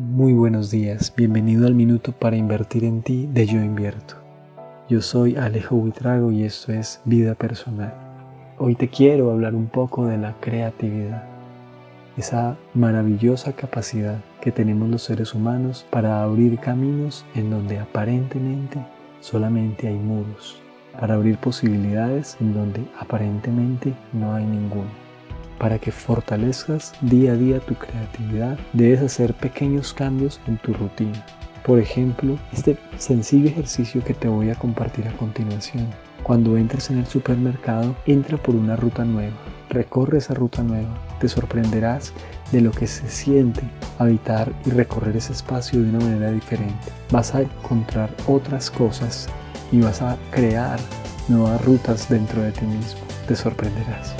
Muy buenos días, bienvenido al Minuto para Invertir en Ti de Yo Invierto. Yo soy Alejo Buitrago y esto es Vida Personal. Hoy te quiero hablar un poco de la creatividad, esa maravillosa capacidad que tenemos los seres humanos para abrir caminos en donde aparentemente solamente hay muros, para abrir posibilidades en donde aparentemente no hay ninguno. Para que fortalezcas día a día tu creatividad, debes hacer pequeños cambios en tu rutina. Por ejemplo, este sencillo ejercicio que te voy a compartir a continuación. Cuando entres en el supermercado, entra por una ruta nueva. Recorre esa ruta nueva. Te sorprenderás de lo que se siente habitar y recorrer ese espacio de una manera diferente. Vas a encontrar otras cosas y vas a crear nuevas rutas dentro de ti mismo. Te sorprenderás.